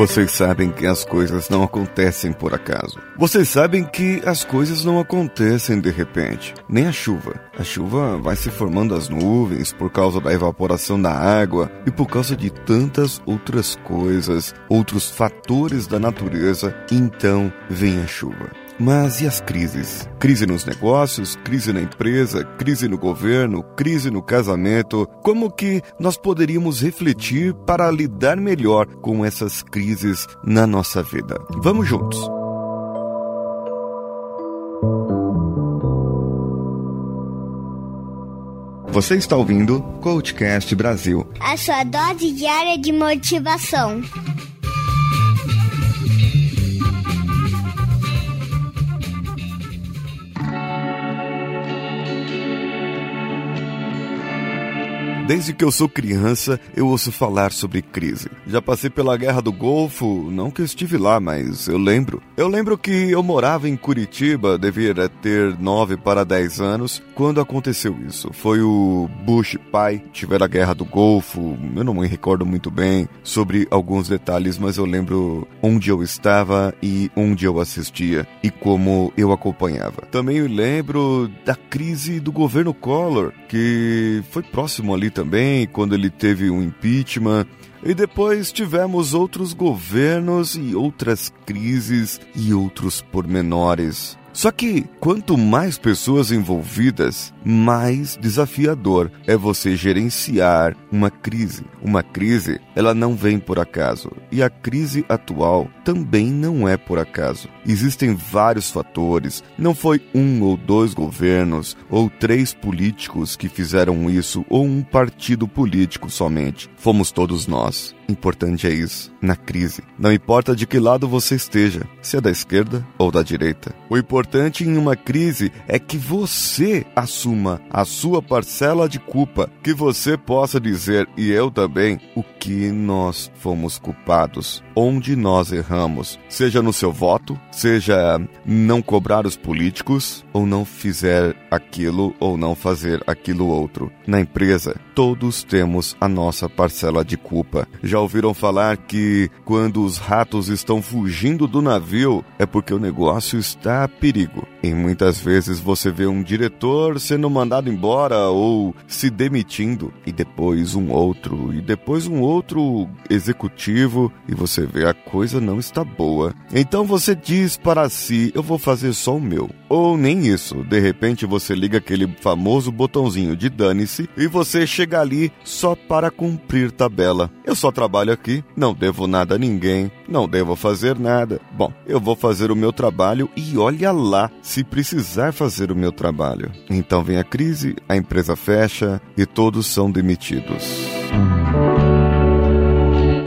Vocês sabem que as coisas não acontecem por acaso. Vocês sabem que as coisas não acontecem de repente. Nem a chuva. A chuva vai se formando as nuvens por causa da evaporação da água e por causa de tantas outras coisas, outros fatores da natureza. Então vem a chuva. Mas e as crises? Crise nos negócios, crise na empresa, crise no governo, crise no casamento. Como que nós poderíamos refletir para lidar melhor com essas crises na nossa vida? Vamos juntos. Você está ouvindo Coachcast Brasil. A sua dose diária de motivação. Desde que eu sou criança, eu ouço falar sobre crise. Já passei pela Guerra do Golfo, não que eu estive lá, mas eu lembro. Eu lembro que eu morava em Curitiba, devia ter 9 para 10 anos, quando aconteceu isso. Foi o Bush pai, tiver a Guerra do Golfo, eu não me recordo muito bem sobre alguns detalhes, mas eu lembro onde eu estava e onde eu assistia e como eu acompanhava. Também lembro da crise do governo Collor, que foi próximo ali também, quando ele teve um impeachment. E depois tivemos outros governos e outras crises e outros pormenores. Só que quanto mais pessoas envolvidas, mais desafiador é você gerenciar uma crise. Uma crise, ela não vem por acaso, e a crise atual também não é por acaso. Existem vários fatores, não foi um ou dois governos ou três políticos que fizeram isso ou um partido político somente. Fomos todos nós. Importante é isso, na crise. Não importa de que lado você esteja, se é da esquerda ou da direita. O importante em uma crise é que você assuma a sua parcela de culpa, que você possa dizer, e eu também, o que nós fomos culpados, onde nós erramos, seja no seu voto, seja não cobrar os políticos, ou não fizer aquilo ou não fazer aquilo outro. Na empresa, todos temos a nossa parcela de culpa. Já ouviram falar que quando os ratos estão fugindo do navio é porque o negócio está a perigo. E muitas vezes você vê um diretor sendo mandado embora ou se demitindo, e depois um outro, e depois um outro executivo, e você vê a coisa não está boa. Então você diz para si: eu vou fazer só o meu. Ou nem isso, de repente você liga aquele famoso botãozinho de dane-se e você chega ali só para cumprir tabela. Eu só trabalho aqui, não devo nada a ninguém, não devo fazer nada. Bom, eu vou fazer o meu trabalho e olha lá se precisar fazer o meu trabalho. Então vem a crise, a empresa fecha e todos são demitidos.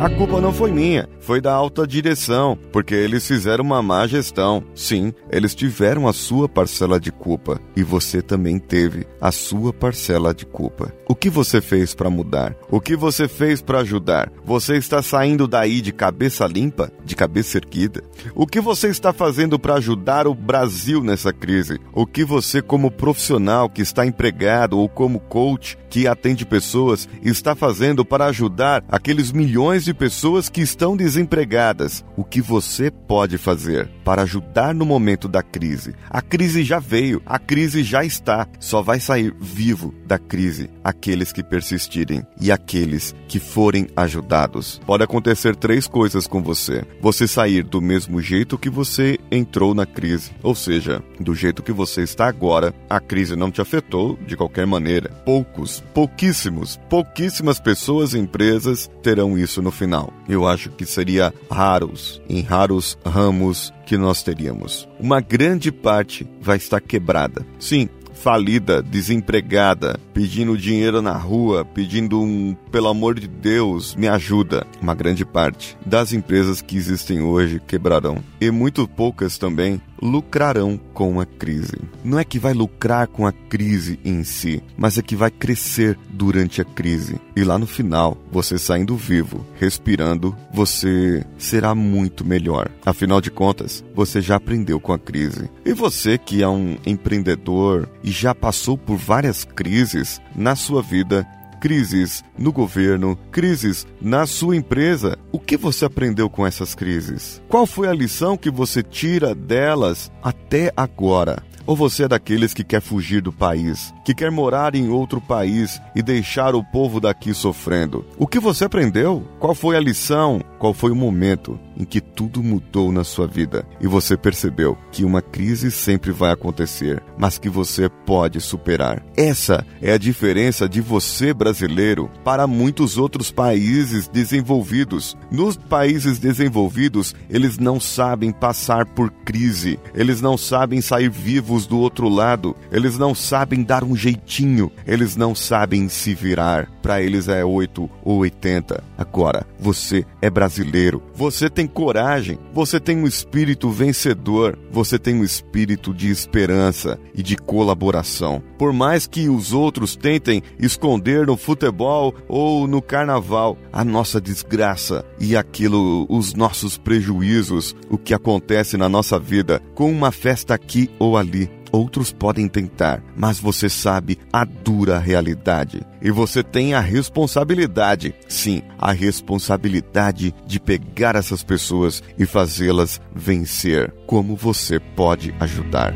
A culpa não foi minha, foi da alta direção, porque eles fizeram uma má gestão. Sim, eles tiveram a sua parcela de culpa e você também teve a sua parcela de culpa. O que você fez para mudar? O que você fez para ajudar? Você está saindo daí de cabeça limpa, de cabeça erguida? O que você está fazendo para ajudar o Brasil nessa crise? O que você, como profissional que está empregado ou como coach que atende pessoas, está fazendo para ajudar aqueles milhões de pessoas que estão desempregadas? O que você pode fazer para ajudar no momento da crise? A crise já veio, a crise já está, só vai sair vivo da crise aqueles que persistirem e aqueles que forem ajudados. Pode acontecer três coisas com você: você sair do mesmo jeito que você entrou na crise, ou seja, do jeito que você está agora, a crise não te afetou de qualquer maneira. Poucos, pouquíssimos, pouquíssimas pessoas e empresas terão isso no final. Eu acho que seria raros, em raros ramos que nós teríamos. Uma grande parte vai estar quebrada. Sim, falida, desempregada, pedindo dinheiro na rua, pedindo um, pelo amor de Deus, me ajuda. Uma grande parte das empresas que existem hoje quebrarão. E muito poucas também lucrarão com a crise. Não é que vai lucrar com a crise em si, mas é que vai crescer durante a crise. E lá no final, você saindo vivo, respirando, você será muito melhor. Afinal de contas, você já aprendeu com a crise. E você que é um empreendedor e já passou por várias crises na sua vida, crises no governo, crises na sua empresa. O que você aprendeu com essas crises? Qual foi a lição que você tira delas até agora? Ou você é daqueles que quer fugir do país, que quer morar em outro país e deixar o povo daqui sofrendo? O que você aprendeu? Qual foi a lição? Qual foi o momento em que tudo mudou na sua vida e você percebeu que uma crise sempre vai acontecer, mas que você pode superar? Essa é a diferença de você, brasileiro, para muitos outros países desenvolvidos. Nos países desenvolvidos, eles não sabem passar por crise, eles não sabem sair vivos do outro lado, eles não sabem dar um jeitinho, eles não sabem se virar. Para eles é 8 ou 80. Agora, você é brasileiro. Você tem coragem, você tem um espírito vencedor, você tem um espírito de esperança e de colaboração. Por mais que os outros tentem esconder no futebol ou no carnaval a nossa desgraça e aquilo, os nossos prejuízos, o que acontece na nossa vida, com uma festa aqui ou ali Outros podem tentar, mas você sabe a dura realidade. E você tem a responsabilidade, sim, a responsabilidade de pegar essas pessoas e fazê-las vencer. Como você pode ajudar?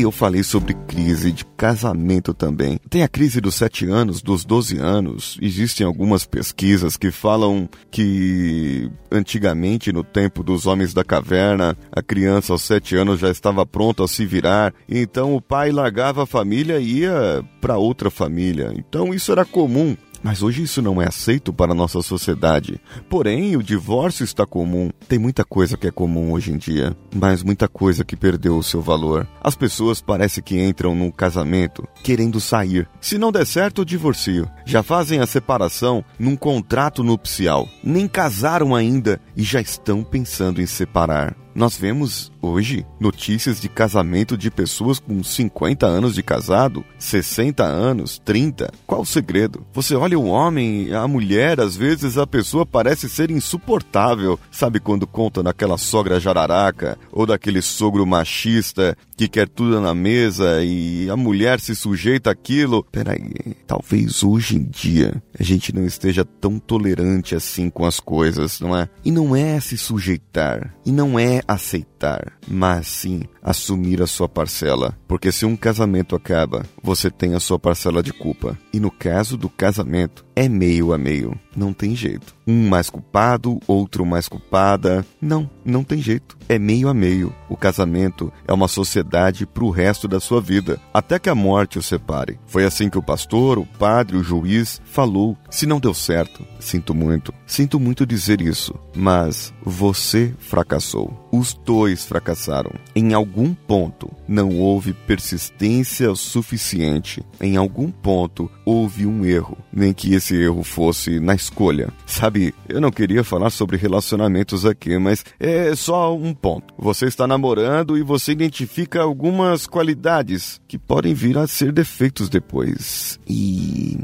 E eu falei sobre crise de casamento também. Tem a crise dos sete anos, dos 12 anos. Existem algumas pesquisas que falam que antigamente, no tempo dos homens da caverna, a criança aos sete anos já estava pronta a se virar. Então o pai largava a família e ia para outra família. Então isso era comum. Mas hoje isso não é aceito para a nossa sociedade. Porém, o divórcio está comum. Tem muita coisa que é comum hoje em dia, mas muita coisa que perdeu o seu valor. As pessoas parece que entram num casamento querendo sair. Se não der certo, divorcio. Já fazem a separação num contrato nupcial. Nem casaram ainda e já estão pensando em separar. Nós vemos hoje notícias de casamento de pessoas com 50 anos de casado, 60 anos, 30. Qual o segredo? Você olha o homem, a mulher, às vezes a pessoa parece ser insuportável. Sabe quando conta naquela sogra jararaca ou daquele sogro machista que quer tudo na mesa e a mulher se sujeita àquilo? Peraí, talvez hoje em dia a gente não esteja tão tolerante assim com as coisas, não é? E não é se sujeitar, e não é aceitar, mas sim assumir a sua parcela. Porque se um casamento acaba, você tem a sua parcela de culpa. E no caso do casamento, é meio a meio. Não tem jeito. Um mais culpado, outro mais culpada. Não, não tem jeito. É meio a meio. O casamento é uma sociedade para o resto da sua vida, até que a morte o separe. Foi assim que o pastor, o padre, o juiz falou. Se não deu certo, sinto muito. Sinto muito dizer isso, mas você fracassou. Os dois fracassaram. Em algum ponto não houve persistência suficiente. Em algum ponto houve um erro, nem que esse erro fosse na escolha. Sabe, eu não queria falar sobre relacionamentos aqui, mas é só um ponto. Você está namorando e você identifica algumas qualidades que podem vir a ser defeitos depois. E.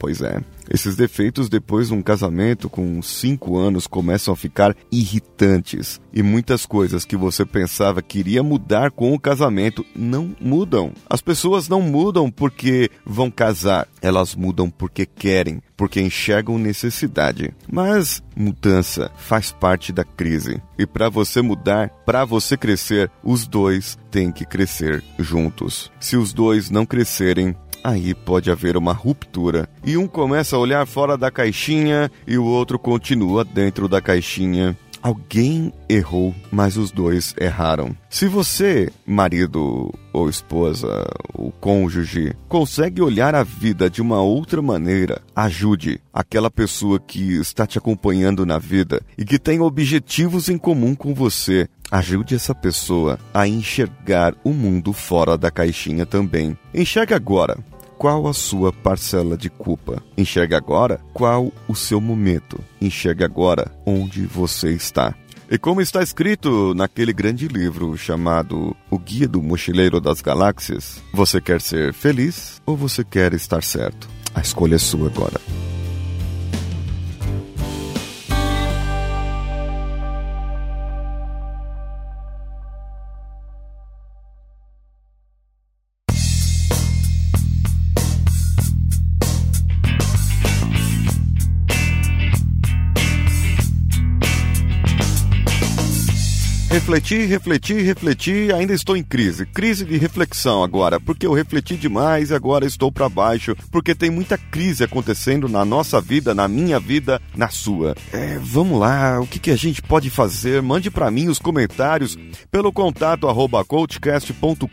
Pois é. Esses defeitos, depois de um casamento com cinco anos, começam a ficar irritantes. E muitas coisas que você pensava que iria mudar com o casamento não mudam. As pessoas não mudam porque vão casar, elas mudam porque querem, porque enxergam necessidade. Mas mudança faz parte da crise. E para você mudar, para você crescer, os dois têm que crescer juntos. Se os dois não crescerem, aí pode haver uma ruptura e um começa a olhar fora da caixinha e o outro continua dentro da caixinha. Alguém errou, mas os dois erraram. Se você, marido ou esposa, ou cônjuge, consegue olhar a vida de uma outra maneira, ajude aquela pessoa que está te acompanhando na vida e que tem objetivos em comum com você. Ajude essa pessoa a enxergar o mundo fora da caixinha também. Enxergue agora qual a sua parcela de culpa. Enxergue agora qual o seu momento. Enxergue agora onde você está. E como está escrito naquele grande livro chamado O Guia do Mochileiro das Galáxias, você quer ser feliz ou você quer estar certo? A escolha é sua agora. Refleti, refleti, refleti, ainda estou em crise. Crise de reflexão agora, porque eu refleti demais e agora estou para baixo, porque tem muita crise acontecendo na nossa vida, na minha vida, na sua. É, vamos lá, o que, que a gente pode fazer? Mande para mim os comentários pelo contato arroba coachcast.com.br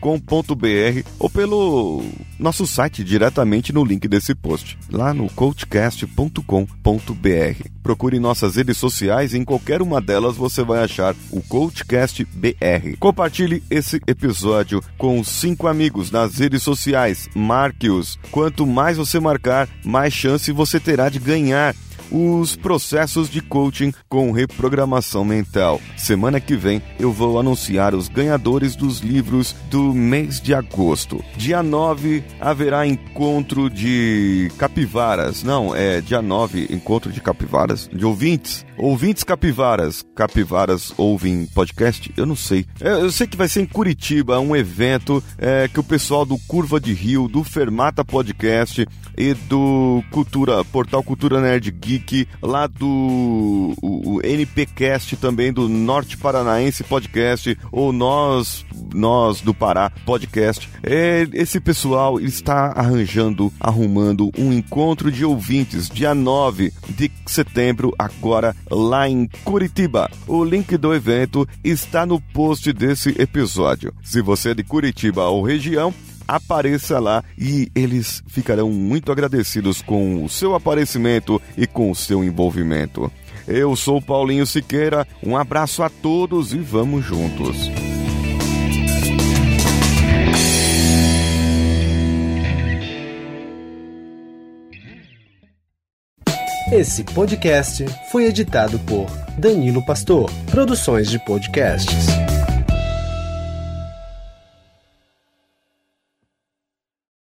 ou pelo nosso site diretamente no link desse post, lá no coachcast.com.br. Procure nossas redes sociais em qualquer uma delas você vai achar o Coachcast BR. Compartilhe esse episódio com cinco amigos nas redes sociais. Marque-os. Quanto mais você marcar, mais chance você terá de ganhar os processos de coaching com reprogramação mental. Semana que vem eu vou anunciar os ganhadores dos livros do mês de agosto. Dia 9 haverá encontro de capivaras. Não, é dia 9, encontro de capivaras, de ouvintes. Ouvintes capivaras. Capivaras ouvem podcast? Eu não sei. É, eu sei que vai ser em Curitiba, um evento é, que o pessoal do Curva de Rio, do Fermata Podcast e do Cultura, Portal Cultura Nerd Geek Geek, lá do o, o NPcast também, do Norte Paranaense Podcast, ou Nós, Nós do Pará Podcast. É, esse pessoal está arranjando, arrumando um encontro de ouvintes, dia 9 de setembro, agora lá em Curitiba. O link do evento está no post desse episódio. Se você é de Curitiba ou região, apareça lá e eles ficarão muito agradecidos com o seu aparecimento e com o seu envolvimento. Eu sou Paulinho Siqueira, um abraço a todos e vamos juntos. Esse podcast foi editado por Danilo Pastor, Produções de Podcasts.